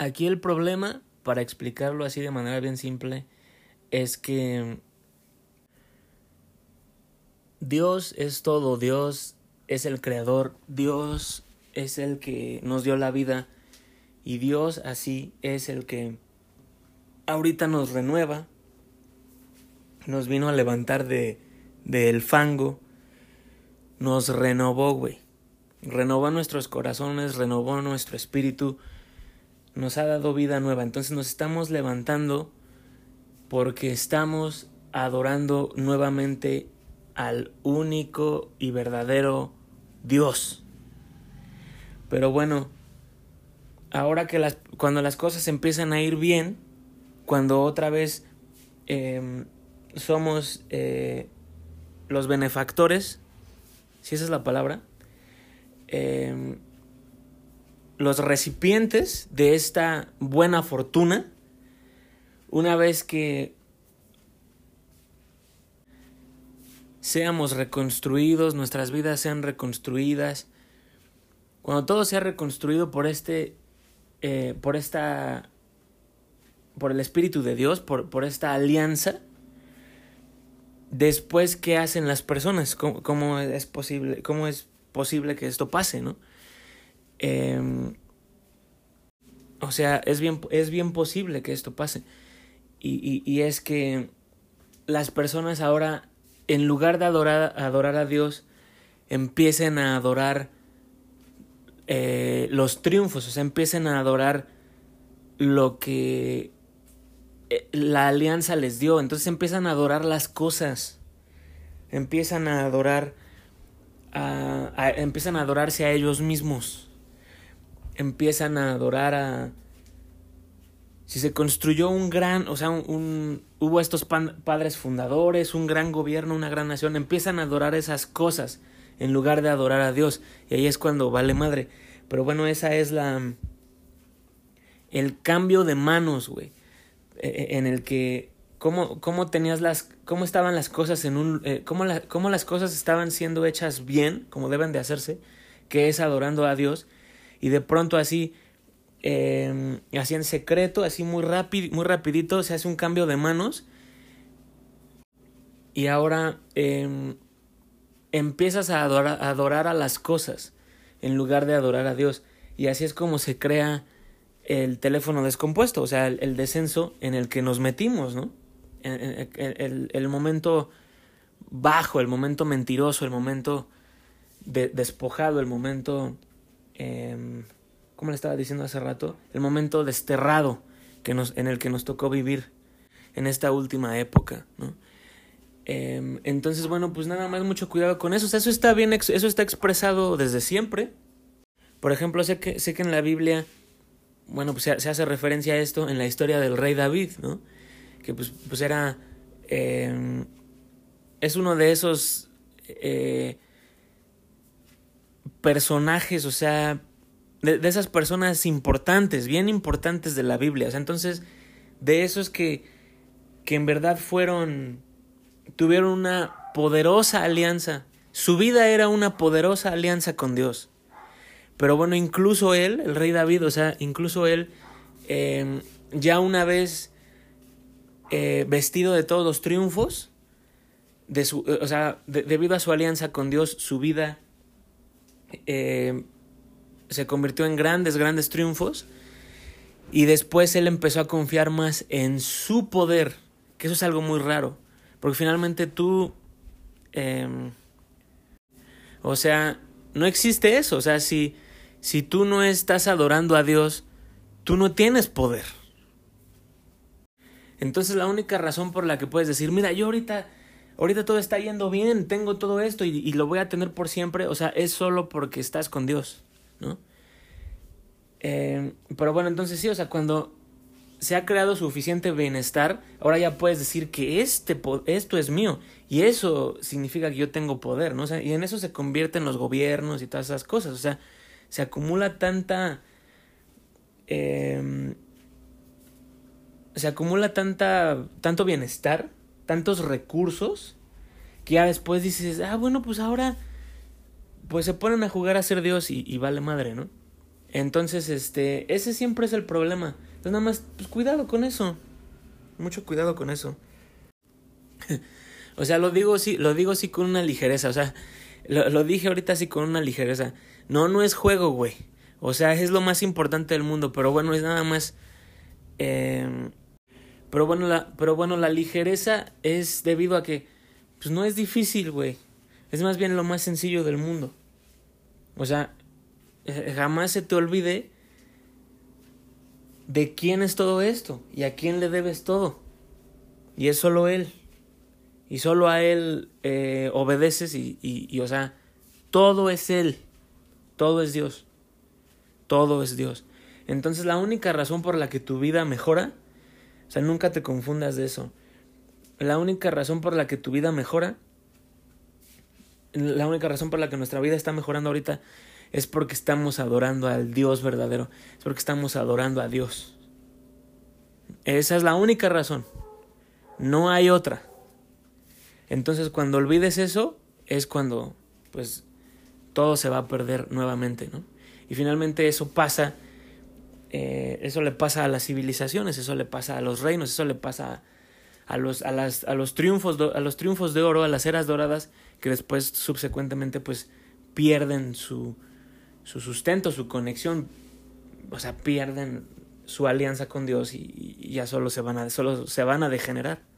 Aquí el problema, para explicarlo así de manera bien simple, es que Dios es todo, Dios es el creador, Dios es el que nos dio la vida y Dios así es el que ahorita nos renueva, nos vino a levantar de del fango, nos renovó, güey. Renovó nuestros corazones, renovó nuestro espíritu, nos ha dado vida nueva. Entonces nos estamos levantando porque estamos adorando nuevamente al único y verdadero Dios. Pero bueno, ahora que las, cuando las cosas empiezan a ir bien, cuando otra vez em, somos eh, los benefactores, si esa es la palabra, em, los recipientes de esta buena fortuna, una vez que seamos reconstruidos, nuestras vidas sean reconstruidas, cuando todo sea reconstruido por este, eh, por esta, por el Espíritu de Dios, por, por esta alianza, después, ¿qué hacen las personas? ¿Cómo, es, posible, ¿Cómo es posible que esto pase, no? Em, o sea, es bien, es bien posible que esto pase. Y, y, es que las personas ahora, en lugar de adorar, adorar a Dios, empiecen a adorar eh, los triunfos, o sea, empiecen a adorar lo que eh, la alianza les dio. Entonces empiezan a adorar las cosas. Empiezan a adorar a, empiezan a adorarse a ellos mismos. Empiezan a adorar a si se construyó un gran, o sea, un, hubo estos padres fundadores, un gran gobierno, una gran nación, empiezan a adorar esas cosas en lugar de adorar a Dios. Y ahí es cuando vale madre. Pero bueno, esa es la el cambio de manos, güey. E, e, en el que cómo, cómo tenías las, cómo estaban las cosas en un, eh, cómo, cómo las cosas estaban siendo hechas bien, como deben de hacerse, que es adorando a Dios, y de pronto así, eh, así en secreto, así muy rápido, muy rapidito, se hace un cambio de manos, y ahora em, empiezas a adorar, a las cosas en lugar de adorar a Dios, y así es como se crea el teléfono descompuesto, o sea, el, descenso en el que nos metimos, ¿no? El, el, momento bajo, el momento mentiroso, el momento despojado, el momento, eh, ¿cómo le estaba diciendo hace rato? El momento desterrado que nos, en el que nos tocó vivir en esta última época, ¿no? Em, entonces, bueno, pues nada más mucho cuidado con eso. O sea, eso está bien, eso está expresado desde siempre. Por ejemplo, sé que, sé que en la Biblia bueno, pues se, hace referencia a esto en la historia del rey David, ¿no? Que pues, pues era... Eh, es uno de esos eh, personajes, o sea, de, esas personas importantes, bien importantes de la Biblia. O sea, entonces, de esos que, que en verdad fueron, tuvieron una poderosa alianza. Su vida era una poderosa alianza con Dios. Pero bueno, incluso él, el rey David, o sea, incluso él, em, ya una vez eh, vestido de todos los triunfos, de su, o sea, debido a su alianza con Dios, su vida em, se convirtió en grandes, grandes triunfos. Y después él empezó a confiar más en su poder, que eso es algo muy raro, porque finalmente tú, em, o sea, no existe eso, o sea, si si tú no estás adorando a Dios, tú no tienes poder. Entonces la única razón por la que puedes decir, mira, yo ahorita, ahorita todo está yendo bien, tengo todo esto y, lo voy a tener por siempre, o sea, es solo porque estás con Dios, ¿no? Eh, pero bueno, entonces sí, o sea, cuando se ha creado suficiente bienestar, ahora ya puedes decir que este, esto es mío. Y eso significa que yo tengo poder, ¿no? O sea, y en eso se convierten los gobiernos y todas esas cosas. O sea, se acumula tanta... Em, se acumula tanta, tanto bienestar, tantos recursos, que ya después dices, ah, bueno, pues ahora, pues se ponen a jugar a ser Dios y, vale madre, ¿no? Entonces, este, ese siempre es el problema. Entonces, nada más, pues cuidado con eso. Mucho cuidado con eso. o sea, lo digo sí, lo digo sí con una ligereza. O sea, lo, lo dije ahorita así con una ligereza. No, no es juego, güey. O sea, es lo más importante del mundo. Pero bueno, es nada más. Eh, pero bueno, la, pero bueno, la ligereza es debido a que, pues no es difícil, güey. Es más bien lo más sencillo del mundo. O sea, eh, jamás se te olvide de quién es todo esto y a quién le debes todo. Y es solo Él. Y solo a Él eh, obedeces y, y, y, o sea, todo es Él. Todo es Dios. Todo es Dios. Entonces la única razón por la que tu vida mejora, o sea, nunca te confundas de eso. La única razón por la que tu vida mejora, la única razón por la que nuestra vida está mejorando ahorita es porque estamos adorando al Dios verdadero, es porque estamos adorando a Dios. Esa es la única razón. No hay otra. Entonces cuando olvides eso es cuando pues todo se va a perder nuevamente, ¿no? Y finalmente eso pasa, eh, eso le pasa a las civilizaciones, eso le pasa a los reinos, eso le pasa a los, a las, a los, triunfos, a los triunfos de oro, a las eras doradas, que después subsecuentemente pues pierden su, su sustento, su conexión, o sea, pierden su alianza con Dios y, y ya solo se van a, solo se van a degenerar.